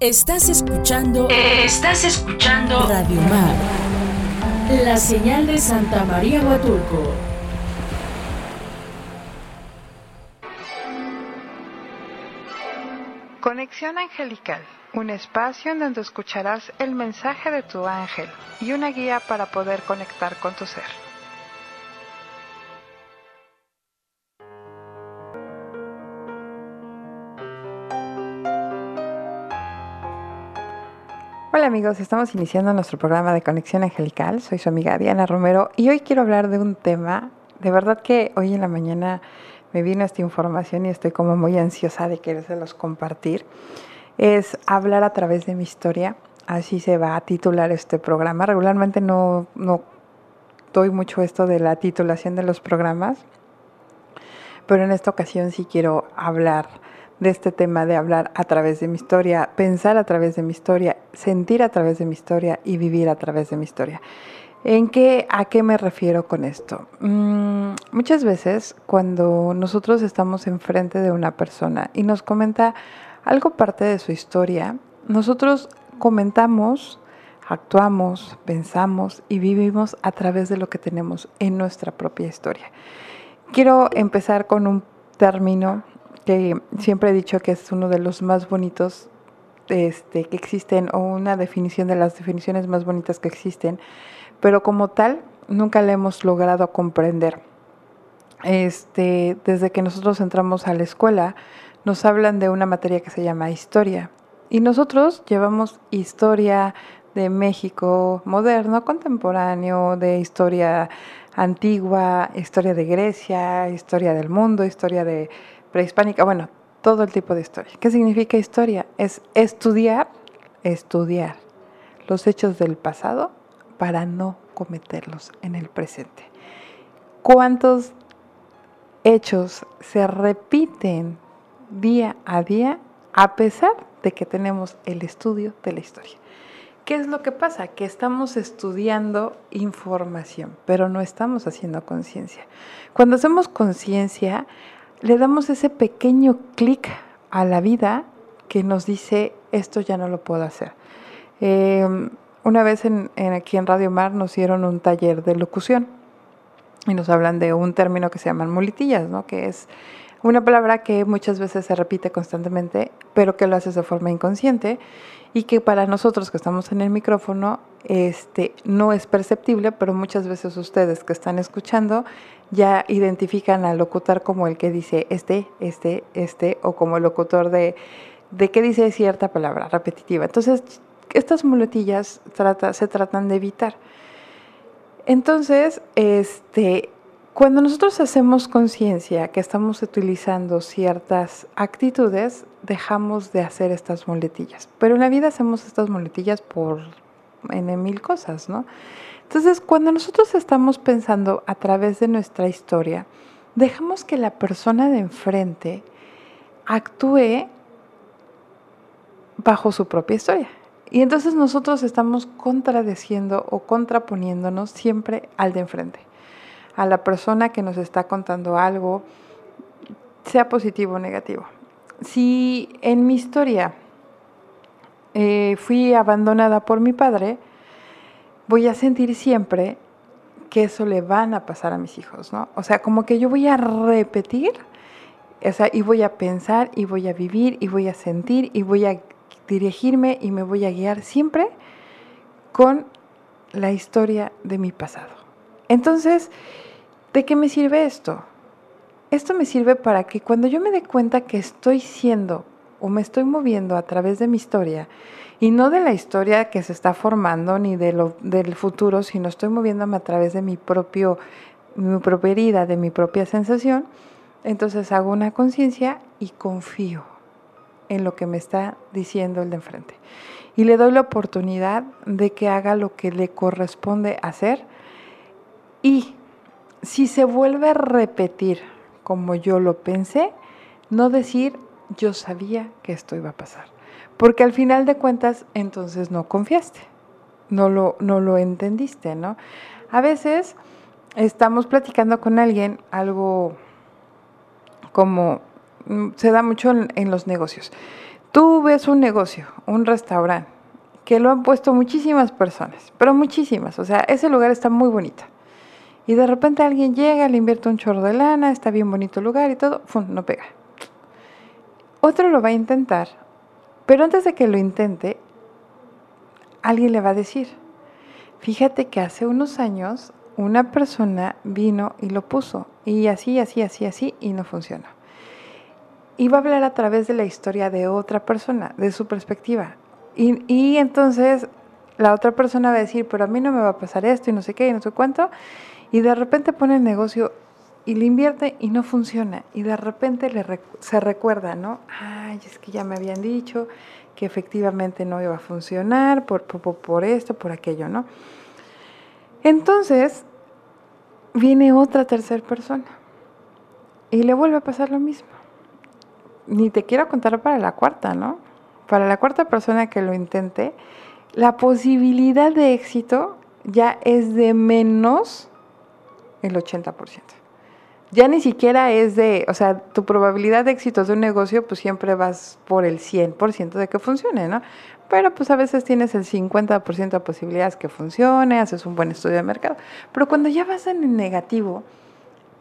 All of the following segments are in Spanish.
Estás escuchando. Estás escuchando. Radio Mar. La señal de Santa María Huatulco. Conexión Angelical, un espacio en donde escucharás el mensaje de tu ángel y una guía para poder conectar con tu ser. Amigos, estamos iniciando nuestro programa de Conexión Angelical. Soy su amiga Diana Romero y hoy quiero hablar de un tema. De verdad que hoy en la mañana me vino esta información y estoy como muy ansiosa de querérselos compartir. Es hablar a través de mi historia. Así se va a titular este programa. Regularmente no, no doy mucho esto de la titulación de los programas, pero en esta ocasión sí quiero hablar de este tema de hablar a través de mi historia, pensar a través de mi historia, sentir a través de mi historia y vivir a través de mi historia. ¿En qué, ¿A qué me refiero con esto? Mm, muchas veces cuando nosotros estamos enfrente de una persona y nos comenta algo parte de su historia, nosotros comentamos, actuamos, pensamos y vivimos a través de lo que tenemos en nuestra propia historia. Quiero empezar con un término que siempre he dicho que es uno de los más bonitos este, que existen o una definición de las definiciones más bonitas que existen, pero como tal nunca la hemos logrado comprender. Este, desde que nosotros entramos a la escuela, nos hablan de una materia que se llama historia. Y nosotros llevamos historia de México moderno, contemporáneo, de historia antigua, historia de Grecia, historia del mundo, historia de prehispánica, bueno, todo el tipo de historia. ¿Qué significa historia? Es estudiar, estudiar los hechos del pasado para no cometerlos en el presente. ¿Cuántos hechos se repiten día a día a pesar de que tenemos el estudio de la historia? ¿Qué es lo que pasa? Que estamos estudiando información, pero no estamos haciendo conciencia. Cuando hacemos conciencia, le damos ese pequeño clic a la vida que nos dice, esto ya no lo puedo hacer. Em, una vez en, aquí en Radio Mar nos dieron un taller de locución y nos hablan de un término que se llaman muletillas, ¿no? que es una palabra que muchas veces se repite constantemente, pero que lo haces de forma inconsciente y que para nosotros que estamos en el micrófono este, no es perceptible, pero muchas veces ustedes que están escuchando ya identifican al locutor como el que dice este, este, este, o como el locutor de, de qué dice cierta palabra repetitiva. Entonces, estas muletillas se tratan de evitar. Entonces, este, cuando nosotros hacemos conciencia que estamos utilizando ciertas actitudes, dejamos de hacer estas muletillas. Pero en la vida hacemos estas muletillas por en mil cosas, ¿no? Entonces, cuando nosotros estamos pensando a través de nuestra historia, dejamos que la persona de enfrente actúe bajo su propia historia. Y entonces nosotros estamos contradeciendo o contraponiéndonos siempre al de enfrente, a la persona que nos está contando algo, sea positivo o negativo. Si en mi historia eh, fui abandonada por mi padre, voy a sentir siempre que eso le van a pasar a mis hijos, ¿no? O sea, como que yo voy a repetir, o sea, y voy a pensar, y voy a vivir, y voy a sentir, y voy a dirigirme, y me voy a guiar siempre con la historia de mi pasado. Entonces, ¿de qué me sirve esto? Esto me sirve para que cuando yo me dé cuenta que estoy siendo o me estoy moviendo a través de mi historia y no de la historia que se está formando ni de lo, del futuro, sino estoy moviéndome a través de mi, propio, mi propia herida, de mi propia sensación, entonces hago una conciencia y confío en lo que me está diciendo el de enfrente. Y le doy la oportunidad de que haga lo que le corresponde hacer. Y si se vuelve a repetir como yo lo pensé, no decir yo sabía que esto iba a pasar. Porque al final de cuentas, entonces no confiaste, no lo, no lo entendiste, ¿no? A veces estamos platicando con alguien algo como mm, se da mucho en, los negocios. Tú ves un negocio, un restaurante, que lo han puesto muchísimas personas, pero muchísimas, o sea, ese lugar está muy bonito. Y de repente alguien llega, le invierte un chorro de lana, está bien bonito el lugar y todo, ¡fum! no pega. Otro lo va a intentar, pero antes de que lo intente, alguien le va a decir, fíjate que hace unos años una persona vino y lo puso, y así, así, así, así, y no funcionó. Y va a hablar a través de la historia de otra persona, de su perspectiva. Y, y entonces la otra persona va a decir, pero a mí no me va a pasar esto y no sé qué y no sé cuánto y de repente pone el negocio y le invierte y no funciona. Y de repente le se recuerda, ¿no? Ay, es que ya me habían dicho que efectivamente no iba a funcionar por, por, por esto, por aquello, ¿no? Entonces, viene otra tercera persona y le vuelve a pasar lo mismo. Ni te quiero contar para la cuarta, ¿no? Para la cuarta persona que lo intente, la posibilidad de éxito ya es de menos el 80%. Ya ni siquiera es de, o sea, tu probabilidad de éxito de un negocio, pues siempre vas por el 100% de que funcione, ¿no? Pero pues a veces tienes el 50% de posibilidades que funcione, haces un buen estudio de mercado. Pero cuando ya vas en el negativo,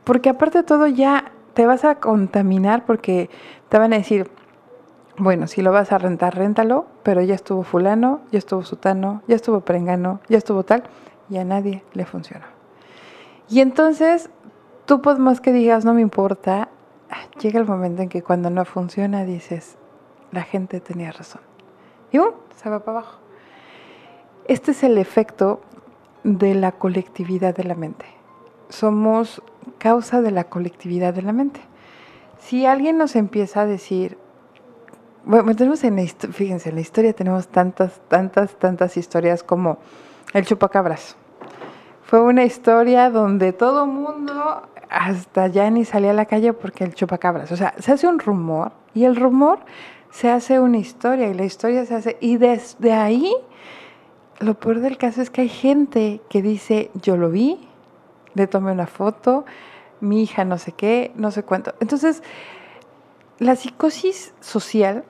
porque aparte de todo ya te vas a contaminar porque te van a decir, bueno, si lo vas a rentar, réntalo, pero ya estuvo fulano, ya estuvo sutano, ya estuvo perengano, ya estuvo tal, y a nadie le funcionó. Y entonces, tú por más que digas, no me importa, llega el momento en que cuando no funciona dices, la gente tenía razón. Y ¡um! se va para abajo. Este es el efecto de la colectividad de la mente. Somos causa de la colectividad de la mente. Si alguien nos empieza a decir, bueno, tenemos en fíjense, en la historia tenemos tantas, tantas, tantas historias como el chupacabras fue una historia donde todo mundo hasta ya ni salía a la calle porque el chupacabras. O sea, se hace un rumor y el rumor se hace una historia y la historia se hace. Y desde ahí, lo peor del caso es que hay gente que dice, yo lo vi, le tomé una foto, mi hija no sé qué, no sé cuánto. Entonces, la psicosis social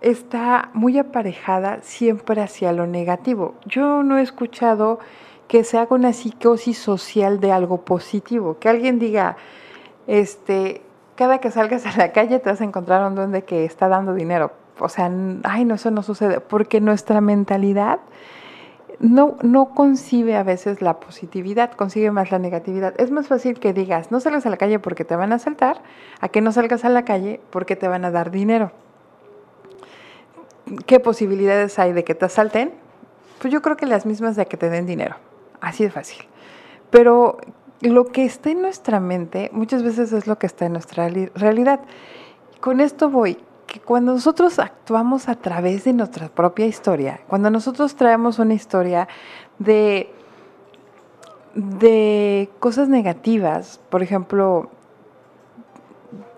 está muy aparejada siempre hacia lo negativo. Yo no he escuchado que se haga una psicosis social de algo positivo, que alguien diga, este, cada que salgas a la calle te vas a encontrar un duende que está dando dinero. O sea, ay, no, eso no sucede, porque nuestra mentalidad no, no concibe a veces la positividad, consigue más la negatividad. Es más fácil que digas, no salgas a la calle porque te van a asaltar, a que no salgas a la calle porque te van a dar dinero. ¿Qué posibilidades hay de que te asalten? Pues yo creo que las mismas de que te den dinero. Así de fácil. Pero lo que está en nuestra mente muchas veces es lo que está en nuestra realidad. Con esto voy, que cuando nosotros actuamos a través de nuestra propia historia, cuando nosotros traemos una historia de, de cosas negativas, por ejemplo,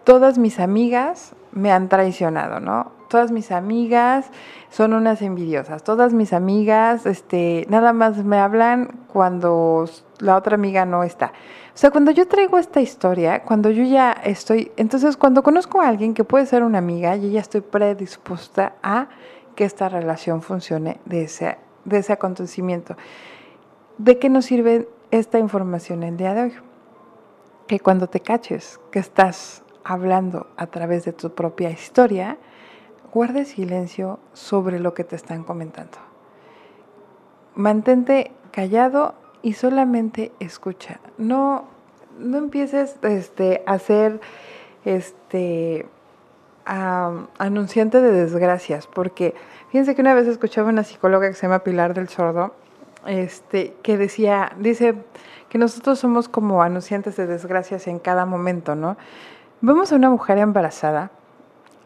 todas mis amigas me han traicionado, ¿no? Todas mis amigas son unas envidiosas. Todas mis amigas, este, nada más me hablan cuando la otra amiga no está. O sea, cuando yo traigo esta historia, cuando yo ya estoy, entonces cuando conozco a alguien que puede ser una amiga, yo ya estoy predispuesta a que esta relación funcione de ese, de ese acontecimiento. ¿De qué nos sirve esta información el día de hoy? Que cuando te caches que estás hablando a través de tu propia historia, guarde silencio sobre lo que te están comentando. Mantente callado y solamente escucha. No, no empieces este, a ser este, anunciante de desgracias, porque fíjense que una vez escuchaba una psicóloga que se llama Pilar del Sordo, este, que decía, dice que nosotros somos como anunciantes de desgracias en cada momento, ¿no? Vemos a una mujer embarazada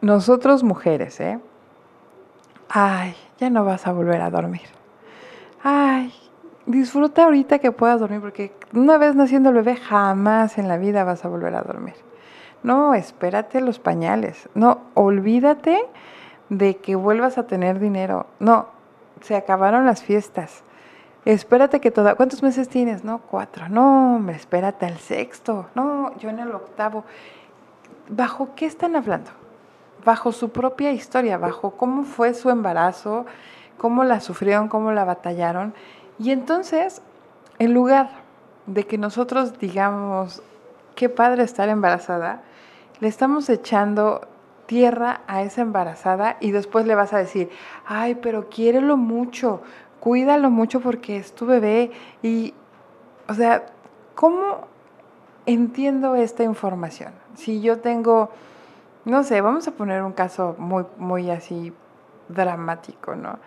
nosotros mujeres, ¿eh? Ay, ya no vas a volver a dormir. Ay, disfruta ahorita que puedas dormir, porque una vez naciendo el bebé jamás en la vida vas a volver a dormir. No, espérate los pañales. No, olvídate de que vuelvas a tener dinero. No, se acabaron las fiestas. Espérate que toda... ¿Cuántos meses tienes? No, cuatro. No, hombre, espérate al sexto. No, yo en el octavo. ¿Bajo qué están hablando? Bajo su propia historia, bajo cómo fue su embarazo, cómo la sufrieron, cómo la batallaron. Y entonces, en lugar de que nosotros digamos, qué padre estar embarazada, le estamos echando tierra a esa embarazada y después le vas a decir, ay, pero quiérelo mucho, cuídalo mucho porque es tu bebé. Y, o sea, ¿cómo entiendo esta información? Si yo tengo, no sé, vamos a poner un caso muy, muy así dramático, ¿no?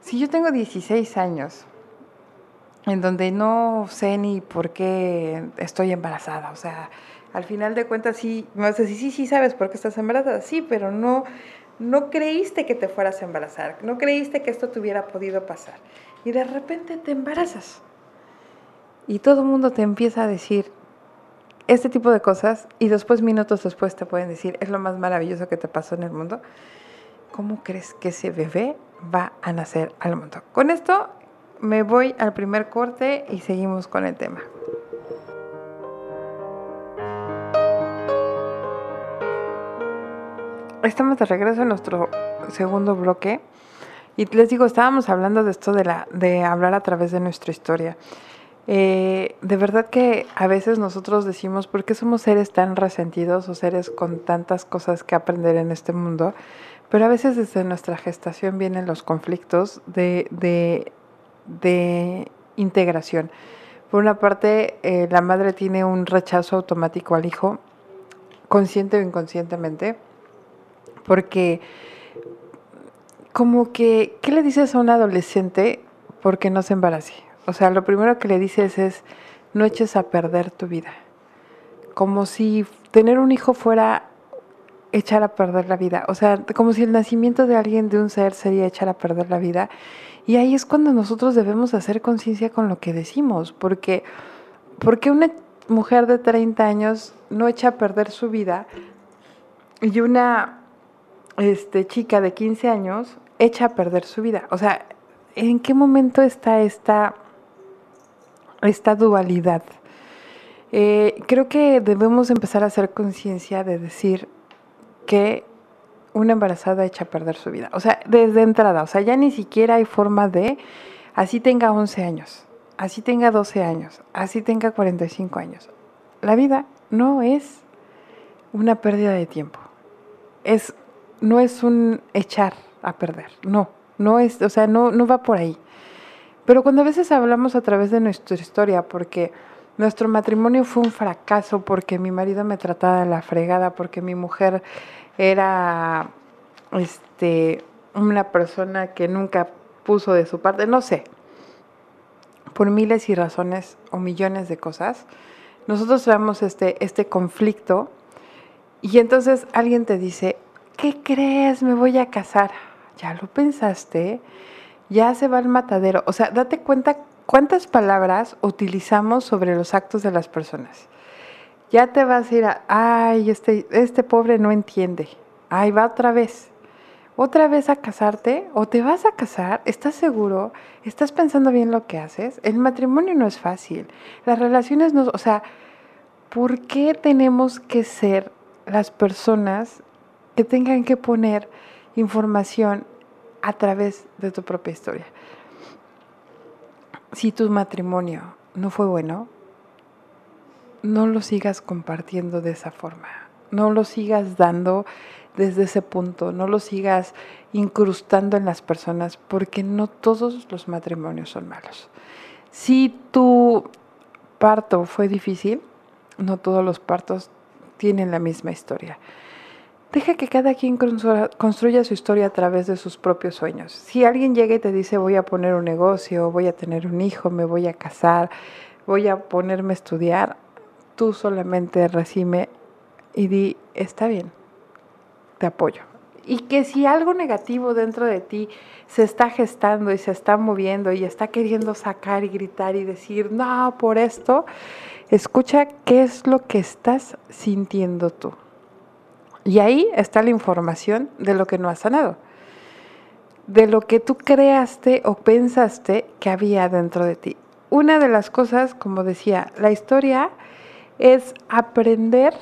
Si yo tengo 16 años, en donde no sé ni por qué estoy embarazada, o sea, al final de cuentas sí, me vas a sí, sí sabes por qué estás embarazada, sí, pero no, no creíste que te fueras a embarazar, no creíste que esto te hubiera podido pasar. Y de repente te embarazas. Y todo el mundo te empieza a decir este tipo de cosas y después, minutos después, te pueden decir, es lo más maravilloso que te pasó en el mundo. ¿Cómo crees que ese bebé va a nacer al mundo? Con esto me voy al primer corte y seguimos con el tema. Estamos de regreso en nuestro segundo bloque y les digo, estábamos hablando de esto de, la, de hablar a través de nuestra historia. Eh, de verdad que a veces nosotros decimos, ¿por qué somos seres tan resentidos o seres con tantas cosas que aprender en este mundo? Pero a veces desde nuestra gestación vienen los conflictos de, de, de integración. Por una parte, eh, la madre tiene un rechazo automático al hijo, consciente o inconscientemente, porque como que, ¿qué le dices a un adolescente porque no se embarace? O sea, lo primero que le dices es, no eches a perder tu vida. Como si tener un hijo fuera echar a perder la vida. O sea, como si el nacimiento de alguien, de un ser, sería echar a perder la vida. Y ahí es cuando nosotros debemos hacer conciencia con lo que decimos, porque, porque una mujer de 30 años no echa a perder su vida y una este, chica de 15 años echa a perder su vida. O sea, ¿en qué momento está esta, esta dualidad? Eh, creo que debemos empezar a hacer conciencia de decir que una embarazada echa a perder su vida. O sea, desde entrada, o sea, ya ni siquiera hay forma de, así tenga 11 años, así tenga 12 años, así tenga 45 años. La vida no es una pérdida de tiempo. Es, no es un echar a perder, no, no es, o sea, no, no va por ahí. Pero cuando a veces hablamos a través de nuestra historia, porque nuestro matrimonio fue un fracaso, porque mi marido me trataba de la fregada, porque mi mujer era este, una persona que nunca puso de su parte, no sé, por miles y razones o millones de cosas, nosotros vemos este, este conflicto y entonces alguien te dice, ¿qué crees? Me voy a casar. Ya lo pensaste, ya se va al matadero. O sea, date cuenta cuántas palabras utilizamos sobre los actos de las personas ya te vas a ir a, ay, este, este pobre no entiende, ay, va otra vez, otra vez a casarte o te vas a casar, ¿estás seguro? ¿Estás pensando bien lo que haces? El matrimonio no es fácil, las relaciones no, o sea, ¿por qué tenemos que ser las personas que tengan que poner información a través de tu propia historia? Si tu matrimonio no fue bueno, no lo sigas compartiendo de esa forma, no lo sigas dando desde ese punto, no lo sigas incrustando en las personas, porque no todos los matrimonios son malos. Si tu parto fue difícil, no todos los partos tienen la misma historia. Deja que cada quien construya su historia a través de sus propios sueños. Si alguien llega y te dice voy a poner un negocio, voy a tener un hijo, me voy a casar, voy a ponerme a estudiar, tú solamente recibe y di, está bien, te apoyo. Y que si algo negativo dentro de ti se está gestando y se está moviendo y está queriendo sacar y gritar y decir, no, por esto, escucha qué es lo que estás sintiendo tú. Y ahí está la información de lo que no has sanado, de lo que tú creaste o pensaste que había dentro de ti. Una de las cosas, como decía, la historia es aprender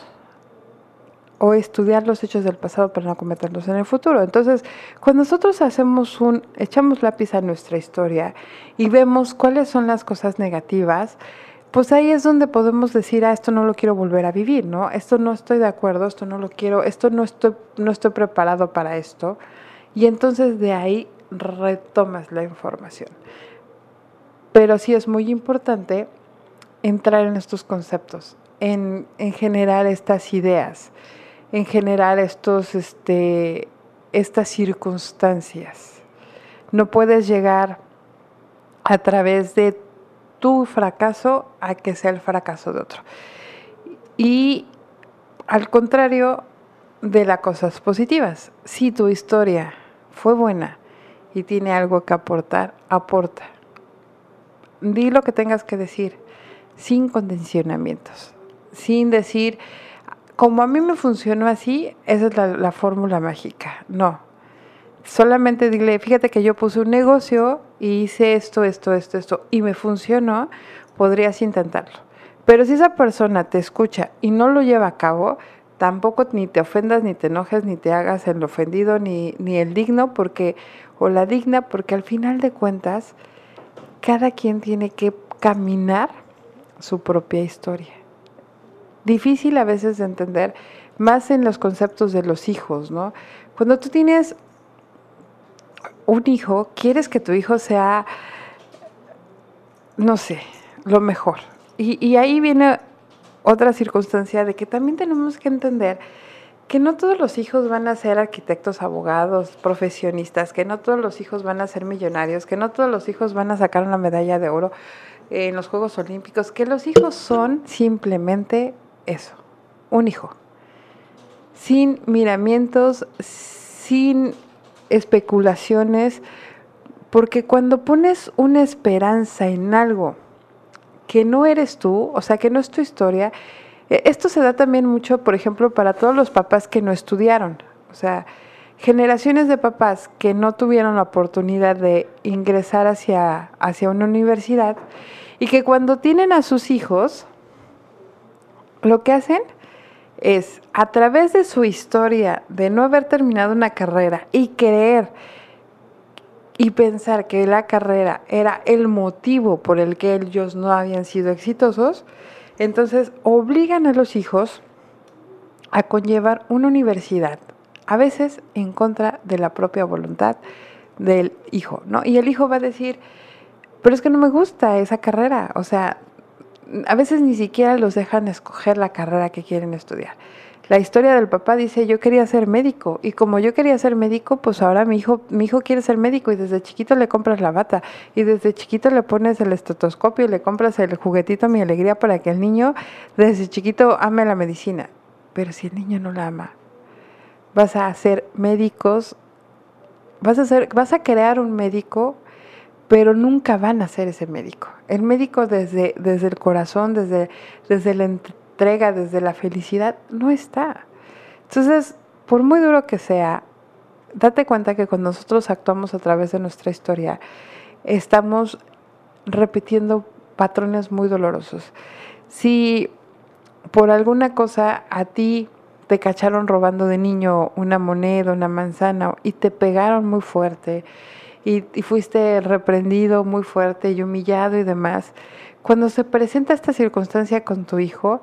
o estudiar los hechos del pasado para no cometerlos en el futuro. Entonces, cuando nosotros hacemos un, echamos lápiz a nuestra historia y vemos cuáles son las cosas negativas, pues ahí es donde podemos decir, ah, esto no lo quiero volver a vivir, ¿no? Esto no estoy de acuerdo, esto no lo quiero, esto no estoy, no estoy preparado para esto. Y entonces de ahí retomas la información. Pero sí es muy importante entrar en estos conceptos, en, en generar estas ideas, en generar estos, este, estas circunstancias. No puedes llegar a través de tu fracaso a que sea el fracaso de otro. Y al contrario de las cosas positivas, si tu historia fue buena y tiene algo que aportar, aporta. Di lo que tengas que decir sin condicionamientos, sin decir, como a mí me funcionó así, esa es la, la fórmula mágica. No, solamente dile, fíjate que yo puse un negocio y hice esto, esto, esto, esto, y me funcionó, podrías intentarlo. Pero si esa persona te escucha y no lo lleva a cabo, tampoco ni te ofendas, ni te enojes, ni te hagas el ofendido, ni, ni el digno, porque, o la digna, porque al final de cuentas, cada quien tiene que caminar su propia historia. Difícil a veces de entender, más en los conceptos de los hijos, ¿no? Cuando tú tienes un hijo, quieres que tu hijo sea, no sé, lo mejor. Y, ahí viene otra circunstancia de que también tenemos que entender que no todos los hijos van a ser arquitectos, abogados, profesionistas, que no todos los hijos van a ser millonarios, que no todos los hijos van a sacar una medalla de oro en los Juegos Olímpicos, que los hijos son simplemente eso, un hijo, sin miramientos, sin especulaciones, porque cuando pones una esperanza en algo que no eres tú, o sea, que no es tu historia, e, esto se da también mucho, por ejemplo, para todos los papás que no estudiaron, o sea, generaciones de papás que no tuvieron la oportunidad de ingresar hacia, hacia una universidad y que cuando tienen a sus hijos, lo que hacen es a través de su historia de no haber terminado una carrera y creer y pensar que la carrera era el motivo por el que ellos no habían sido exitosos, entonces obligan a los hijos a conllevar una universidad, a veces en contra de la propia voluntad del hijo, ¿no? Y el hijo va a decir, pero es que no me gusta esa carrera, o sea, a veces ni siquiera los dejan escoger la carrera que quieren estudiar. La historia del papá dice, yo quería ser médico y como yo quería ser médico, pues ahora mi hijo, mi hijo quiere ser médico y desde chiquito le compras la bata y desde chiquito le pones el estetoscopio y le compras el juguetito Mi Alegría para que el niño desde chiquito ame la medicina. Pero si el niño no la ama, vas a hacer médicos, vas a hacer, vas a crear un médico pero nunca van a ser ese médico. El médico desde, desde el corazón, desde, desde la entrega, desde la felicidad, no está. Entonces, por muy duro que sea, date cuenta que cuando nosotros actuamos a través de nuestra historia, estamos repitiendo patrones muy dolorosos. Si por alguna cosa a ti te cacharon robando de niño una moneda, una manzana y te pegaron muy fuerte, y, fuiste reprendido muy fuerte y humillado y demás, cuando se presenta esta circunstancia con tu hijo,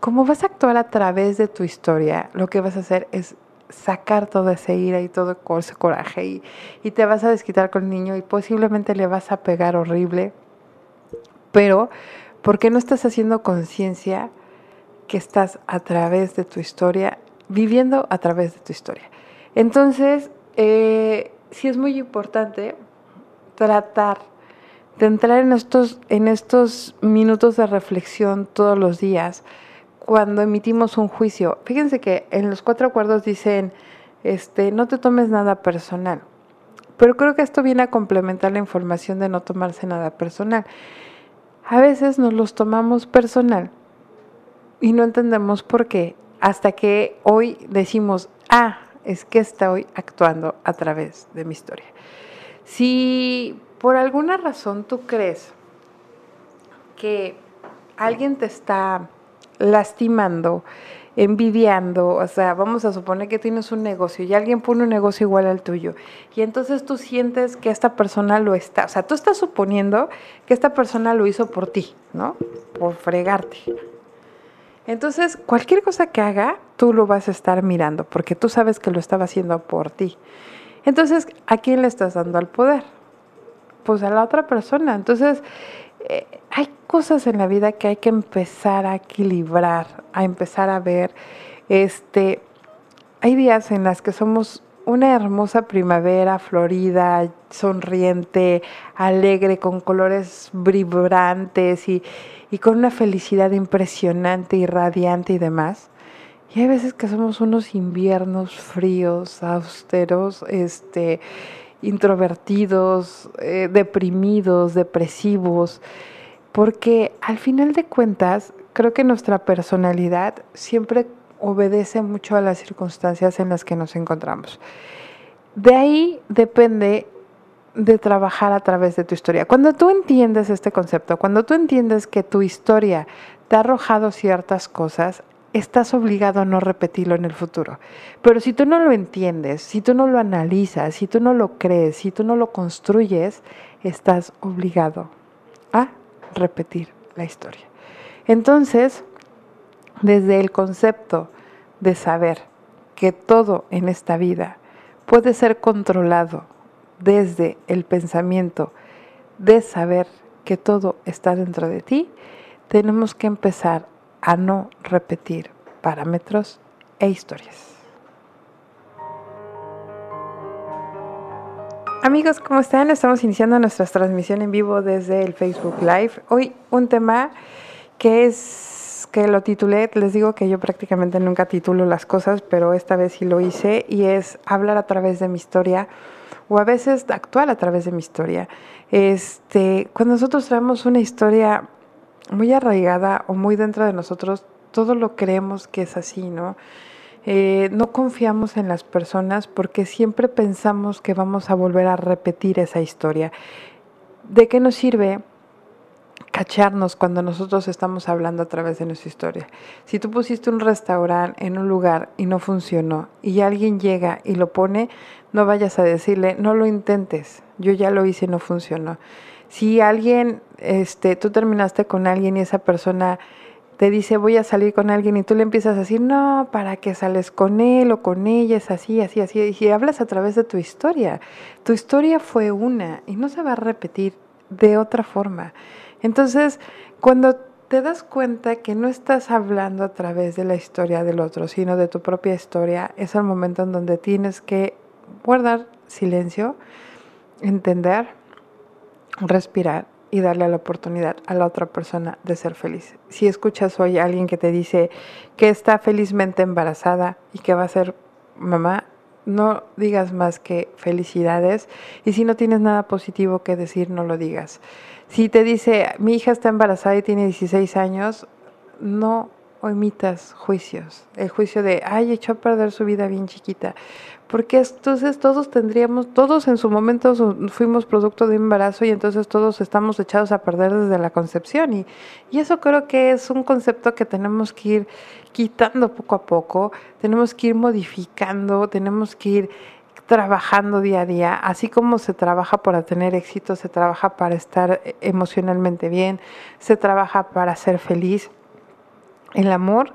como vas a actuar a través de tu historia, lo que vas a hacer es sacar toda esa ira y todo ese coraje y, y te vas a desquitar con el niño y posiblemente le vas a pegar horrible, pero ¿por qué no estás haciendo conciencia que estás a través de tu historia, viviendo a través de tu historia? Entonces, eh, sí es muy importante tratar de entrar en estos, en estos minutos de reflexión todos los días cuando emitimos un juicio. Fíjense que en los cuatro acuerdos dicen, este, no te tomes nada personal. Pero creo que esto viene a complementar la información de no tomarse nada personal. A veces nos los tomamos personal y no entendemos por qué hasta que hoy decimos, ah, es que estoy actuando a través de mi historia. Si por alguna razón tú crees que alguien te está lastimando envidiando, o sea, vamos a suponer que tienes un negocio y alguien pone un negocio igual al tuyo y entonces tú sientes que esta persona lo está, o sea, tú estás suponiendo que esta persona lo hizo por ti, ¿no? Por fregarte. Entonces, cualquier cosa que haga, tú lo vas a estar mirando porque tú sabes que lo estaba haciendo por ti. Entonces, ¿a quién le estás dando el poder? Pues a la otra persona. Entonces, eh, hay cosas en la vida que hay que empezar a equilibrar, a empezar a ver. Este, hay días en las que somos una hermosa primavera florida, sonriente, alegre, con colores vibrantes y, y con una felicidad impresionante y radiante y demás. Y hay veces que somos unos inviernos fríos, austeros, este, introvertidos, eh, deprimidos, depresivos, porque al final de cuentas creo que nuestra personalidad siempre obedece mucho a las circunstancias en las que nos encontramos. De ahí depende de trabajar a través de tu historia. Cuando tú entiendes este concepto, cuando tú entiendes que tu historia te ha arrojado ciertas cosas, estás obligado a no repetirlo en el futuro. Pero si tú no lo entiendes, si tú no lo analizas, si tú no lo crees, si tú no lo construyes, estás obligado a repetir la historia. Entonces, desde el concepto de saber que todo en esta vida puede ser controlado desde el pensamiento de saber que todo está dentro de ti, tenemos que empezar a no repetir parámetros e historias. Amigos, ¿cómo están? Estamos iniciando nuestra transmisión en vivo desde el Facebook Live. Hoy un tema que es que lo titulé, les digo que yo prácticamente nunca titulo las cosas, pero esta vez sí lo hice y es hablar a través de mi historia o a veces actuar a través de mi historia. Este, cuando nosotros traemos una historia muy arraigada o muy dentro de nosotros, todo lo creemos que es así, ¿no? Eh, no confiamos en las personas porque siempre pensamos que vamos a volver a repetir esa historia. ¿De qué nos sirve cacharnos cuando nosotros estamos hablando a través de nuestra historia? Si tú pusiste un restaurante en un lugar y no funcionó y alguien llega y lo pone, no vayas a decirle, no lo intentes, yo ya lo hice y no funcionó. Si alguien, este, tú terminaste con alguien y esa persona te dice voy a salir con alguien y tú le empiezas a decir, no, ¿para qué sales con él o con ella? Es así, así, así. Y hablas a través de tu historia, tu historia fue una y no se va a repetir de otra forma. Entonces, cuando te das cuenta que no estás hablando a través de la historia del otro, sino de tu propia historia, es el momento en donde tienes que guardar silencio, entender respirar y darle la oportunidad a la otra persona de ser feliz. Si escuchas hoy a alguien que te dice que está felizmente embarazada y que va a ser mamá, no digas más que felicidades y si no tienes nada positivo que decir, no lo digas. Si te dice, mi hija está embarazada y tiene 16 años, no omitas juicios. El juicio de, ay, echó a perder su vida bien chiquita porque entonces todos tendríamos, todos en su momento fuimos producto de embarazo y entonces todos estamos echados a perder desde la concepción. Y, y eso creo que es un concepto que tenemos que ir quitando poco a poco, tenemos que ir modificando, tenemos que ir trabajando día a día, así como se trabaja para tener éxito, se trabaja para estar emocionalmente bien, se trabaja para ser feliz. El amor,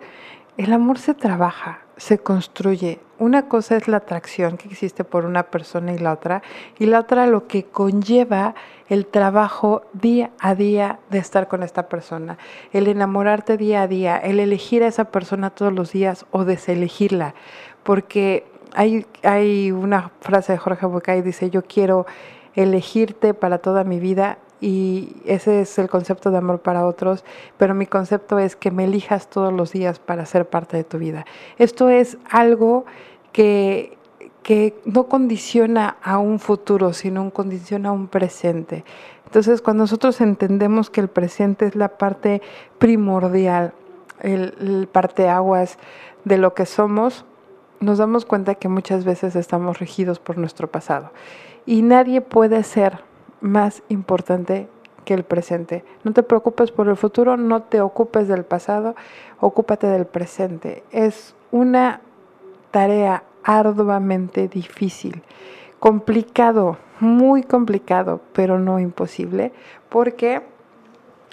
el amor se trabaja, se construye. Una cosa es la atracción que existe por una persona y la otra, y la otra lo que conlleva el trabajo día a día de estar con esta persona, el enamorarte día a día, el elegir a esa persona todos los días o deselegirla, porque hay, hay una frase de Jorge Bucay, dice, yo quiero elegirte para toda mi vida y ese es el concepto de amor para otros, pero mi concepto es que me elijas todos los días para ser parte de tu vida. Esto es algo que, que no condiciona a un futuro, sino condiciona a un presente. Entonces, cuando nosotros entendemos que el presente es la parte primordial, el, el parteaguas de lo que somos, nos damos cuenta que muchas veces estamos regidos por nuestro pasado. Y nadie puede ser más importante que el presente. No te preocupes por el futuro, no te ocupes del pasado, ocúpate del presente. Es una tarea arduamente difícil, complicado, muy complicado, pero no imposible, porque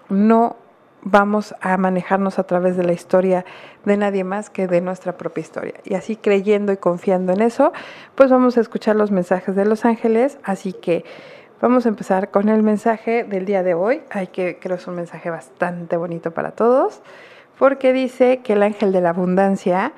no vamos a manejarnos a través de la historia de nadie más que de nuestra propia historia. Y así creyendo y confiando en eso, pues vamos a escuchar los mensajes de los ángeles. Así que vamos a empezar con el mensaje del día de hoy. Hay que creo es un mensaje bastante bonito para todos, porque dice que el ángel de la abundancia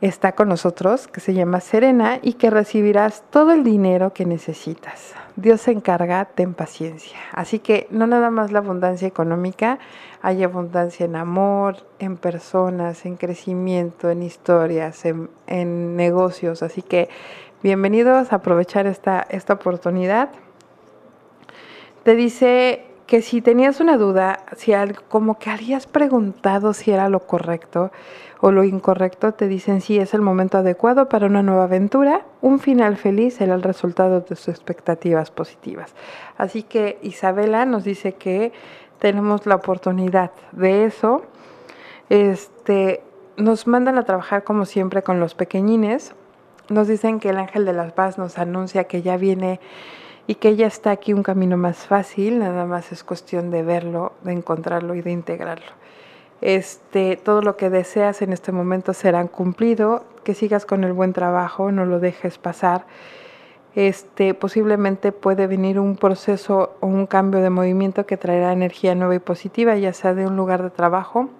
está con nosotros, que se llama Serena, y que recibirás todo el dinero que necesitas. Dios se encarga, ten paciencia. Así que no nada más la abundancia económica, hay abundancia en amor, en personas, en crecimiento, en historias, en, negocios. Así que bienvenidos a aprovechar esta, esta oportunidad. Te dice que si tenías una duda, si algo, como que habías preguntado si era lo correcto o lo incorrecto, te dicen si es el momento adecuado para una nueva aventura, un final feliz será el resultado de sus expectativas positivas. Así que Isabela nos dice que tenemos la oportunidad de eso. Este, nos mandan a trabajar como siempre con los pequeñines. Nos dicen que el ángel de las paz nos anuncia que ya viene y que ya está aquí un camino más fácil, nada más es cuestión de verlo, de encontrarlo y de integrarlo. Este, todo lo que deseas en este momento será cumplido, que sigas con el buen trabajo, no lo dejes pasar. Este, posiblemente puede venir un proceso o un cambio de movimiento que traerá energía nueva y positiva, ya sea de un lugar de trabajo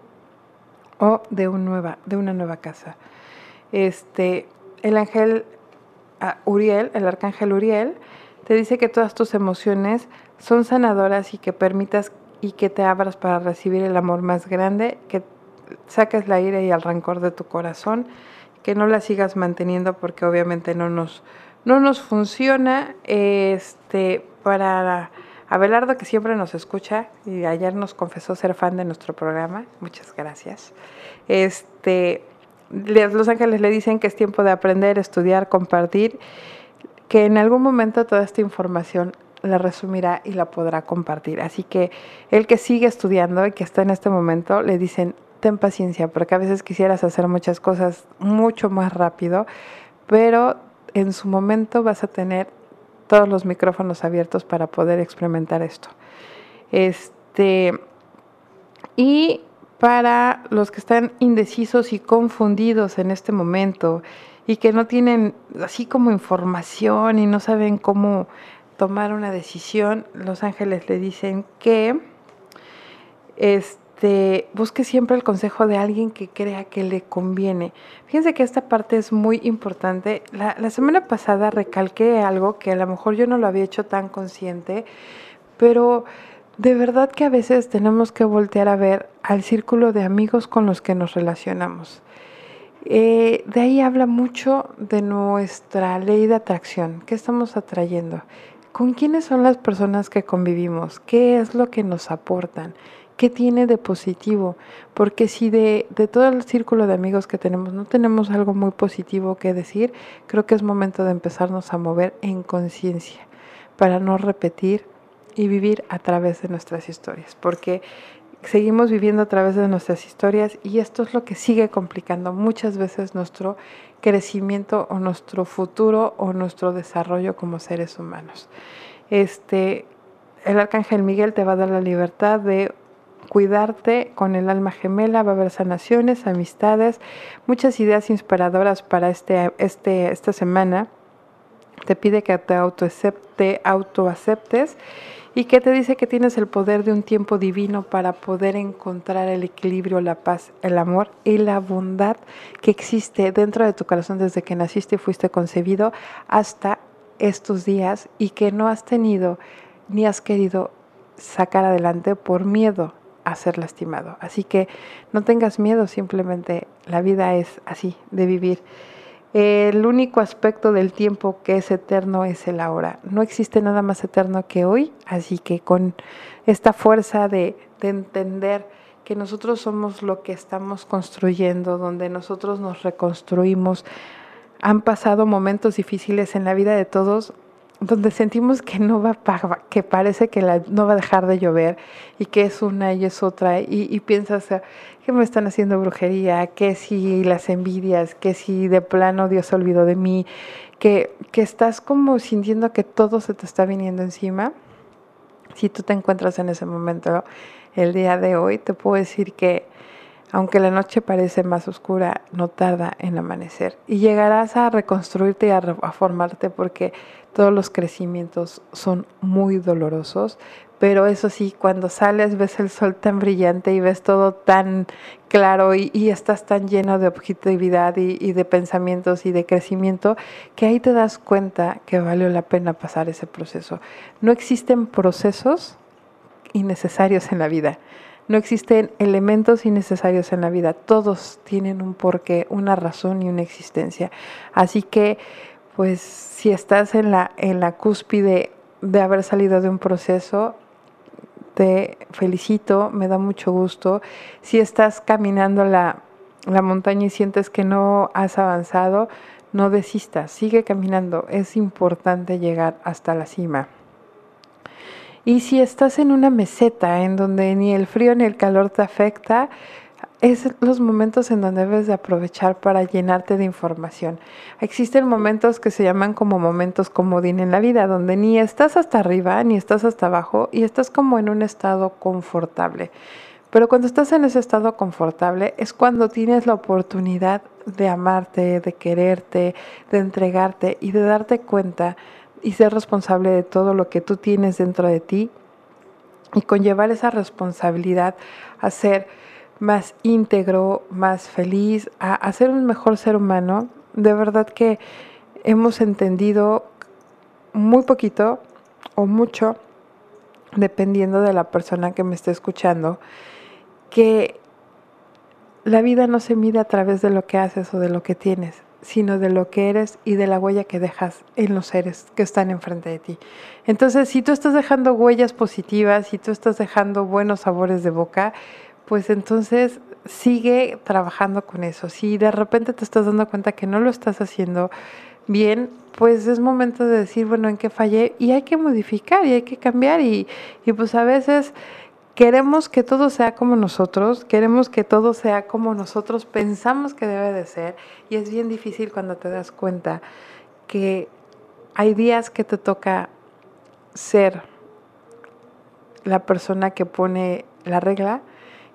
o de, un nueva, de una nueva casa. Este, el ángel ah, Uriel, el arcángel Uriel, te dice que todas tus emociones son sanadoras y que permitas y que te abras para recibir el amor más grande, que saques la ira y el rencor de tu corazón, que no la sigas manteniendo porque obviamente no nos, no nos funciona. Este, para Abelardo, que siempre nos escucha y ayer nos confesó ser fan de nuestro programa, muchas gracias. Este, los ángeles le dicen que es tiempo de aprender, estudiar, compartir que en algún momento toda esta información la resumirá y la podrá compartir. Así que el que sigue estudiando y que está en este momento, le dicen, ten paciencia, porque a veces quisieras hacer muchas cosas mucho más rápido, pero en su momento vas a tener todos los micrófonos abiertos para poder experimentar esto. Este, y para los que están indecisos y confundidos en este momento y que no tienen así como información y no saben cómo tomar una decisión, los ángeles le dicen que este, busque siempre el consejo de alguien que crea que le conviene. Fíjense que esta parte es muy importante. La, la semana pasada recalqué algo que a lo mejor yo no lo había hecho tan consciente, pero de verdad que a veces tenemos que voltear a ver al círculo de amigos con los que nos relacionamos. Eh, de ahí habla mucho de nuestra ley de atracción. ¿Qué estamos atrayendo? ¿Con quiénes son las personas que convivimos? ¿Qué es lo que nos aportan? ¿Qué tiene de positivo? Porque si de, de todo el círculo de amigos que tenemos no tenemos algo muy positivo que decir, creo que es momento de empezarnos a mover en conciencia para no repetir y vivir a través de nuestras historias. Porque seguimos viviendo a través de nuestras historias y esto es lo que sigue complicando muchas veces nuestro crecimiento o nuestro futuro o nuestro desarrollo como seres humanos. Este, el arcángel Miguel te va a dar la libertad de cuidarte con el alma gemela, va a haber sanaciones, amistades, muchas ideas inspiradoras para este, este, esta semana. Te pide que te autoaceptes auto y que te dice que tienes el poder de un tiempo divino para poder encontrar el equilibrio, la paz, el amor y la bondad que existe dentro de tu corazón desde que naciste y fuiste concebido hasta estos días y que no has tenido ni has querido sacar adelante por miedo a ser lastimado. Así que no tengas miedo, simplemente la vida es así, de vivir. El único aspecto del tiempo que es eterno es el ahora. No existe nada más eterno que hoy, así que con esta fuerza de, entender que nosotros somos lo que estamos construyendo, donde nosotros nos reconstruimos, han pasado momentos difíciles en la vida de todos, donde sentimos que no va que parece que no va a dejar de llover y que es una y es otra y, y piensas que me están haciendo brujería, que si las envidias, que si de plano Dios se olvidó de mí, que, que estás como sintiendo que todo se te está viniendo encima. Si tú te encuentras en ese momento el día de hoy, te puedo decir que aunque la noche parece más oscura, no tarda en amanecer y llegarás a reconstruirte y a, formarte porque todos los crecimientos son muy dolorosos, pero eso sí, cuando sales ves el sol tan brillante y ves todo tan claro y, estás tan lleno de objetividad y, y, de pensamientos y de crecimiento que ahí te das cuenta que valió la pena pasar ese proceso. No existen procesos innecesarios en la vida. No existen elementos innecesarios en la vida, todos tienen un porqué, una razón y una existencia. Así que, pues, si estás en la, en la cúspide de haber salido de un proceso, te felicito, me da mucho gusto. Si estás caminando la, la montaña y sientes que no has avanzado, no desistas, sigue caminando. Es importante llegar hasta la cima. Y si estás en una meseta en donde ni el frío ni el calor te afecta, es los momentos en donde debes de aprovechar para llenarte de información. Existen momentos que se llaman como momentos comodín en la vida, donde ni estás hasta arriba ni estás hasta abajo y estás como en un estado confortable. Pero cuando estás en ese estado confortable es cuando tienes la oportunidad de amarte, de quererte, de entregarte y de darte cuenta y ser responsable de todo lo que tú tienes dentro de ti y conllevar esa responsabilidad a ser más íntegro, más feliz, a, ser un mejor ser humano. De verdad que hemos entendido muy poquito o mucho, dependiendo de la persona que me esté escuchando, que la vida no se mide a través de lo que haces o de lo que tienes, sino de lo que eres y de la huella que dejas en los seres que están enfrente de ti. Entonces, si tú estás dejando huellas positivas, si tú estás dejando buenos sabores de boca, pues entonces sigue trabajando con eso. Si de repente te estás dando cuenta que no lo estás haciendo bien, pues es momento de decir, bueno, en qué fallé y hay que modificar y hay que cambiar y, y pues a veces queremos que todo sea como nosotros, queremos que todo sea como nosotros pensamos que debe de ser y es bien difícil cuando te das cuenta que hay días que te toca ser la persona que pone la regla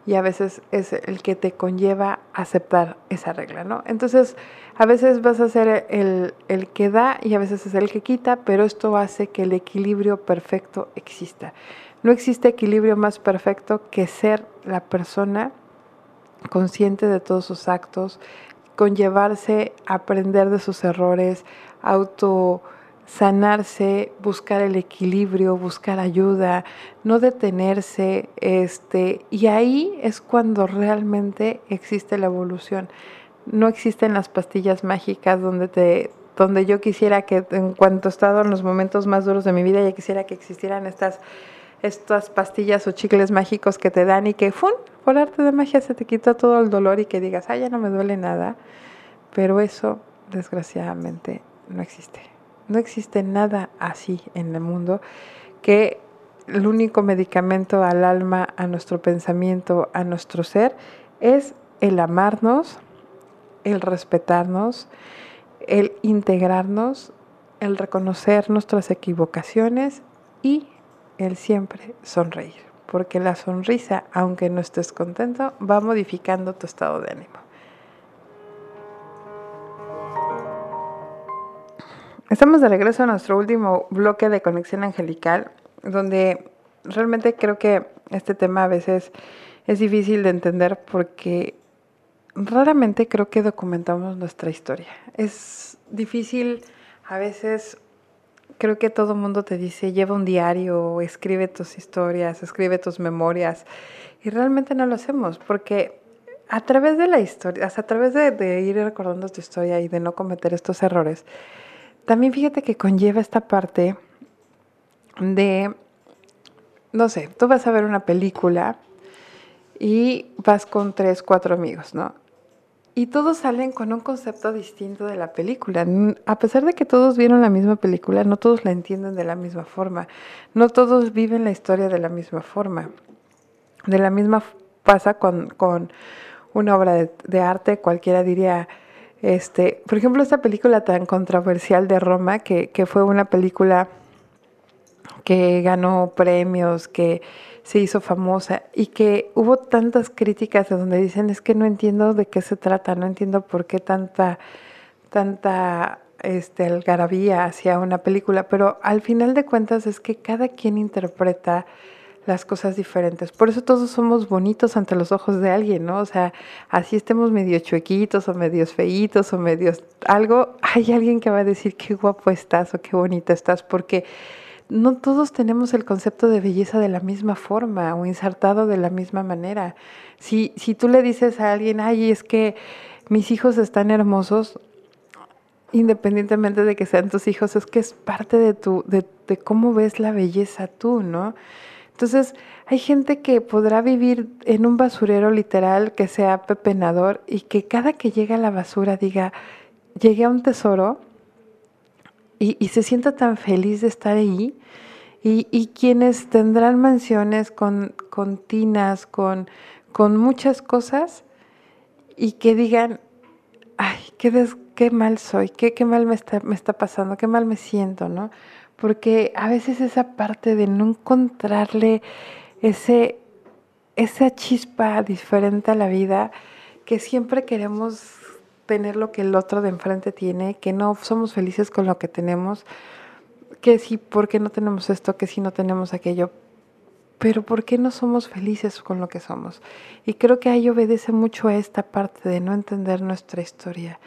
y a veces es el que te conlleva aceptar esa regla, ¿no? Entonces, a veces vas a ser el, el que da y a veces es el que quita, pero esto hace que el equilibrio perfecto exista. No existe equilibrio más perfecto que ser la persona consciente de todos sus actos, conllevarse, aprender de sus errores, auto sanarse, buscar el equilibrio, buscar ayuda, no detenerse, este, y ahí es cuando realmente existe la evolución. No existen las pastillas mágicas donde te donde yo quisiera que en cuanto he estado en los momentos más duros de mi vida ya quisiera que existieran estas estas pastillas o chicles mágicos que te dan y que, ¡fun! por arte de magia se te quita todo el dolor y que digas, ah, ya no me duele nada. Pero eso, desgraciadamente, no existe. No existe nada así en el mundo que el único medicamento al alma, a nuestro pensamiento, a nuestro ser, es el amarnos, el respetarnos, el integrarnos, el reconocer nuestras equivocaciones y el siempre sonreír, porque la sonrisa, aunque no estés contento, va modificando tu estado de ánimo. Estamos de regreso a nuestro último bloque de conexión angelical, donde realmente creo que este tema a veces es difícil de entender porque raramente creo que documentamos nuestra historia. Es difícil a veces creo que todo el mundo te dice, lleva un diario, escribe tus historias, escribe tus memorias. Y realmente no lo hacemos porque a través de la historia, a través de, ir recordando tu historia y de no cometer estos errores, también fíjate que conlleva esta parte de, no sé, tú vas a ver una película y vas con tres, cuatro amigos, ¿no? Y todos salen con un concepto distinto de la película. A pesar de que todos vieron la misma película, no todos la entienden de la misma forma. No todos viven la historia de la misma forma. De la misma pasa con, con una obra de, de, arte, cualquiera diría, este, por ejemplo, esta película tan controversial de Roma, que, que fue una película que ganó premios, que se hizo famosa y que hubo tantas críticas de donde dicen es que no entiendo de qué se trata, no entiendo por qué tanta, tanta este, algarabía hacia una película, pero al final de cuentas es que cada quien interpreta las cosas diferentes. Por eso todos somos bonitos ante los ojos de alguien, ¿no? O sea, así estemos medio chuequitos o medios feitos o medios algo, hay alguien que va a decir qué guapo estás o qué bonita estás, porque no todos tenemos el concepto de belleza de la misma forma o insertado de la misma manera. Si, si tú le dices a alguien, ay, es que mis hijos están hermosos, independientemente de que sean tus hijos, es que es parte de, tu, de, cómo ves la belleza tú, ¿no? Entonces, hay gente que podrá vivir en un basurero literal que sea pepenador y que cada que llega a la basura diga, llegué a un tesoro y, se sienta tan feliz de estar ahí. Y, quienes tendrán mansiones con, con tinas, con, con muchas cosas, y que digan, ay, qué, qué mal soy, qué, qué mal me está, me está pasando, qué mal me siento, ¿no? Porque a veces esa parte de no encontrarle ese, esa chispa diferente a la vida, que siempre queremos tener lo que el otro de enfrente tiene, que no somos felices con lo que tenemos, que sí, ¿por qué no tenemos esto? Que sí no tenemos aquello. Pero ¿por qué no somos felices con lo que somos? Y creo que ahí obedece mucho a esta parte de no entender nuestra historia,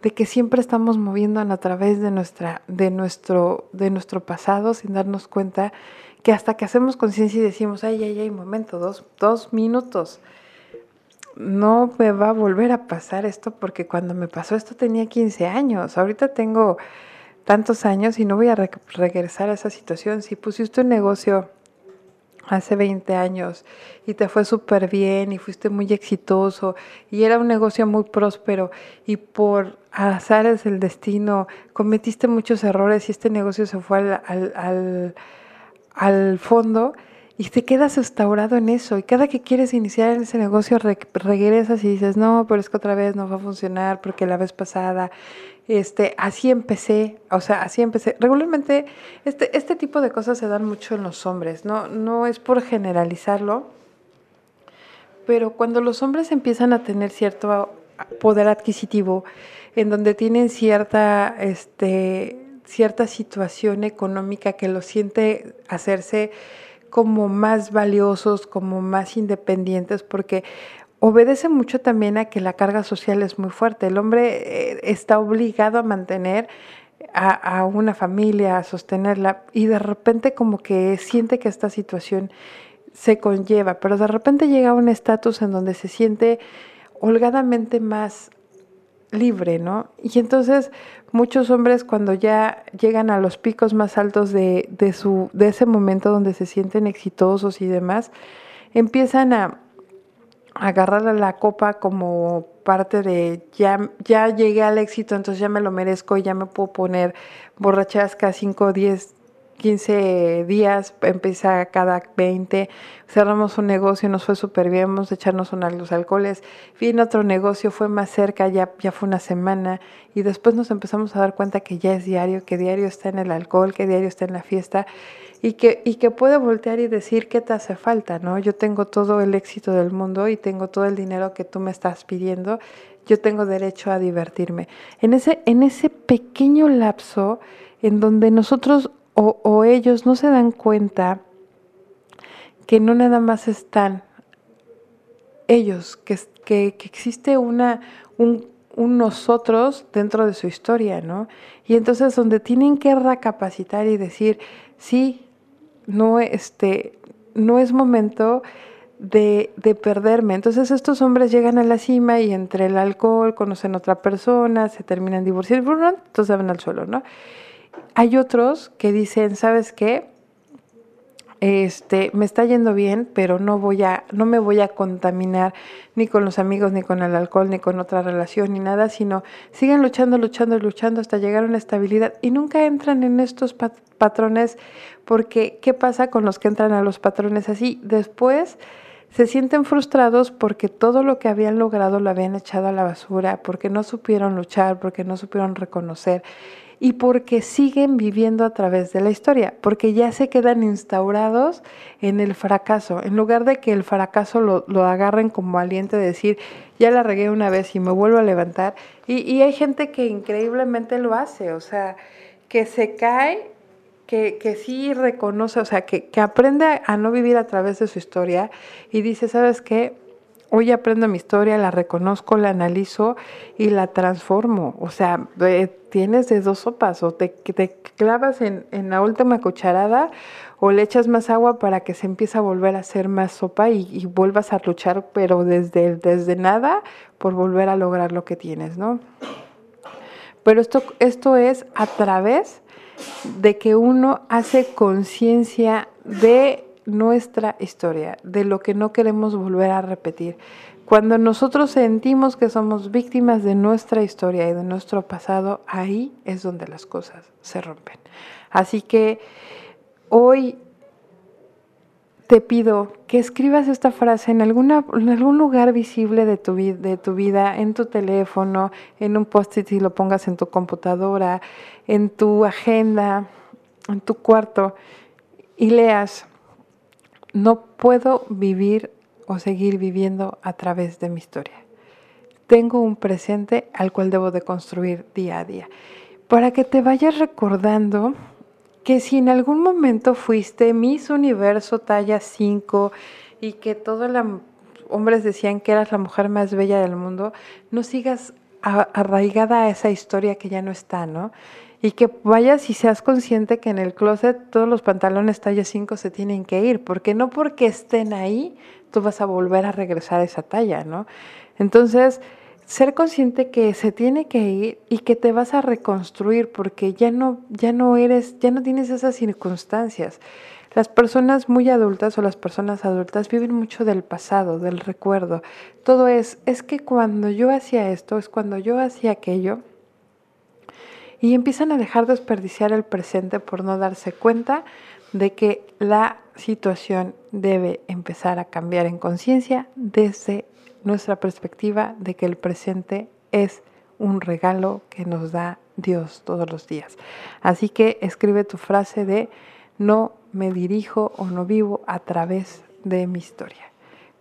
de que siempre estamos moviéndonos a través de, nuestra, de, nuestro, de nuestro pasado sin darnos cuenta que hasta que hacemos conciencia y decimos, ay, ay, ay, momento, dos, dos minutos, no me va a volver a pasar esto porque cuando me pasó esto tenía 15 años, ahorita tengo tantos años y no voy a regresar a esa situación. Si pusiste un negocio hace 20 años y te fue súper bien y fuiste muy exitoso y era un negocio muy próspero y por azares del destino cometiste muchos errores y este negocio se fue al, al, al, al fondo, y te quedas restaurado en eso. Y cada que quieres iniciar ese negocio, regresas y dices, no, pero es que otra vez no va a funcionar porque la vez pasada, este, así empecé, o sea, así empecé. Regularmente este, este tipo de cosas se dan mucho en los hombres, no, no es por generalizarlo, pero cuando los hombres empiezan a tener cierto poder adquisitivo, en donde tienen cierta, este, cierta situación económica que lo siente hacerse como más valiosos, como más independientes, porque obedece mucho también a que la carga social es muy fuerte. El hombre eh, está obligado a mantener a, una familia, a sostenerla, y de repente como que siente que esta situación se conlleva, pero de repente llega a un estatus en donde se siente holgadamente más libre, ¿no? Y entonces muchos hombres cuando ya llegan a los picos más altos de, de, su, de ese momento donde se sienten exitosos y demás, empiezan a, agarrar a la copa como parte de ya, ya llegué al éxito, entonces ya me lo merezco y ya me puedo poner borrachasca 5, 10, 15 días, empieza cada 20, cerramos un negocio, nos fue súper bien, vamos a echarnos los alcoholes, viene otro negocio, fue más cerca, ya, ya fue una semana, y después nos empezamos a dar cuenta que ya es diario, que diario está en el alcohol, que diario está en la fiesta, y que, y que puede voltear y decir qué te hace falta, ¿no? Yo tengo todo el éxito del mundo y tengo todo el dinero que tú me estás pidiendo, yo tengo derecho a divertirme. En ese, en ese pequeño lapso en donde nosotros o, ellos no se dan cuenta que no nada más están ellos, que, que, existe una, un, nosotros dentro de su historia, ¿no? Y entonces donde tienen que recapacitar y decir, sí, no, este, no es momento de, de, perderme. Entonces estos hombres llegan a la cima y entre el alcohol conocen a otra persona, se terminan divorciando, entonces van al suelo, ¿no? Hay otros que dicen, ¿sabes qué? este, me está yendo bien, pero no voy a, no me voy a contaminar ni con los amigos, ni con el alcohol, ni con otra relación, ni nada, sino siguen luchando, luchando, luchando hasta llegar a una estabilidad y nunca entran en estos patrones, porque ¿qué pasa con los que entran a los patrones así? Después se sienten frustrados porque todo lo que habían logrado lo habían echado a la basura, porque no supieron luchar, porque no supieron reconocer y porque siguen viviendo a través de la historia, porque ya se quedan instaurados en el fracaso, en lugar de que el fracaso lo, agarren como aliento de decir, ya la regué una vez y me vuelvo a levantar. Y, hay gente que increíblemente lo hace, o sea, que se cae, que, que sí reconoce, o sea, que, que aprende a no vivir a través de su historia y dice, ¿sabes qué? Hoy aprendo mi historia, la reconozco, la analizo y la transformo. O sea, tienes de dos sopas, o te, te clavas en, la última cucharada o le echas más agua para que se empiece a volver a hacer más sopa y, vuelvas a luchar, pero desde, desde nada por volver a lograr lo que tienes, ¿no? Pero esto, esto es a través de que uno hace conciencia de nuestra historia, de lo que no queremos volver a repetir. Cuando nosotros sentimos que somos víctimas de nuestra historia y de nuestro pasado, ahí es donde las cosas se rompen. Así que hoy te pido que escribas esta frase en, alguna, en algún lugar visible de tu, de tu vida, en tu teléfono, en un post-it y lo pongas en tu computadora, en tu agenda, en tu cuarto y leas no puedo vivir o seguir viviendo a través de mi historia. Tengo un presente al cual debo de construir día a día. Para que te vayas recordando que si en algún momento fuiste Miss Universo talla 5 y que todos los hombres decían que eras la mujer más bella del mundo, no sigas arraigada a esa historia que ya no está, ¿no? Y que vayas y seas consciente que en el closet todos los pantalones talla 5 se tienen que ir, porque no porque estén ahí tú vas a volver a regresar a esa talla, ¿no? Entonces, ser consciente que se tiene que ir y que te vas a reconstruir porque ya no ya no eres, ya no tienes esas circunstancias. Las personas muy adultas o las personas adultas viven mucho del pasado, del recuerdo. Todo es, es que cuando yo hacía esto, es cuando yo hacía aquello, y empiezan a dejar de desperdiciar el presente por no darse cuenta de que la situación debe empezar a cambiar en conciencia desde nuestra perspectiva de que el presente es un regalo que nos da Dios todos los días. Así que escribe tu frase de no me dirijo o no vivo a través de mi historia.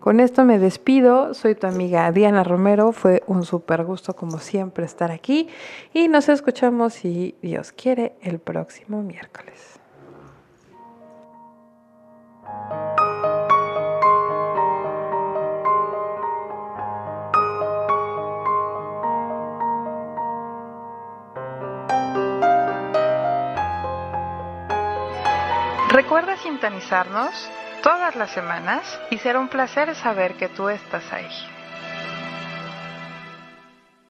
Con esto me despido, soy tu amiga Diana Romero, fue un súper gusto como siempre estar aquí. Y nos escuchamos si Dios quiere el próximo miércoles. Recuerda sintonizarnos todas las semanas y será un placer saber que tú estás ahí.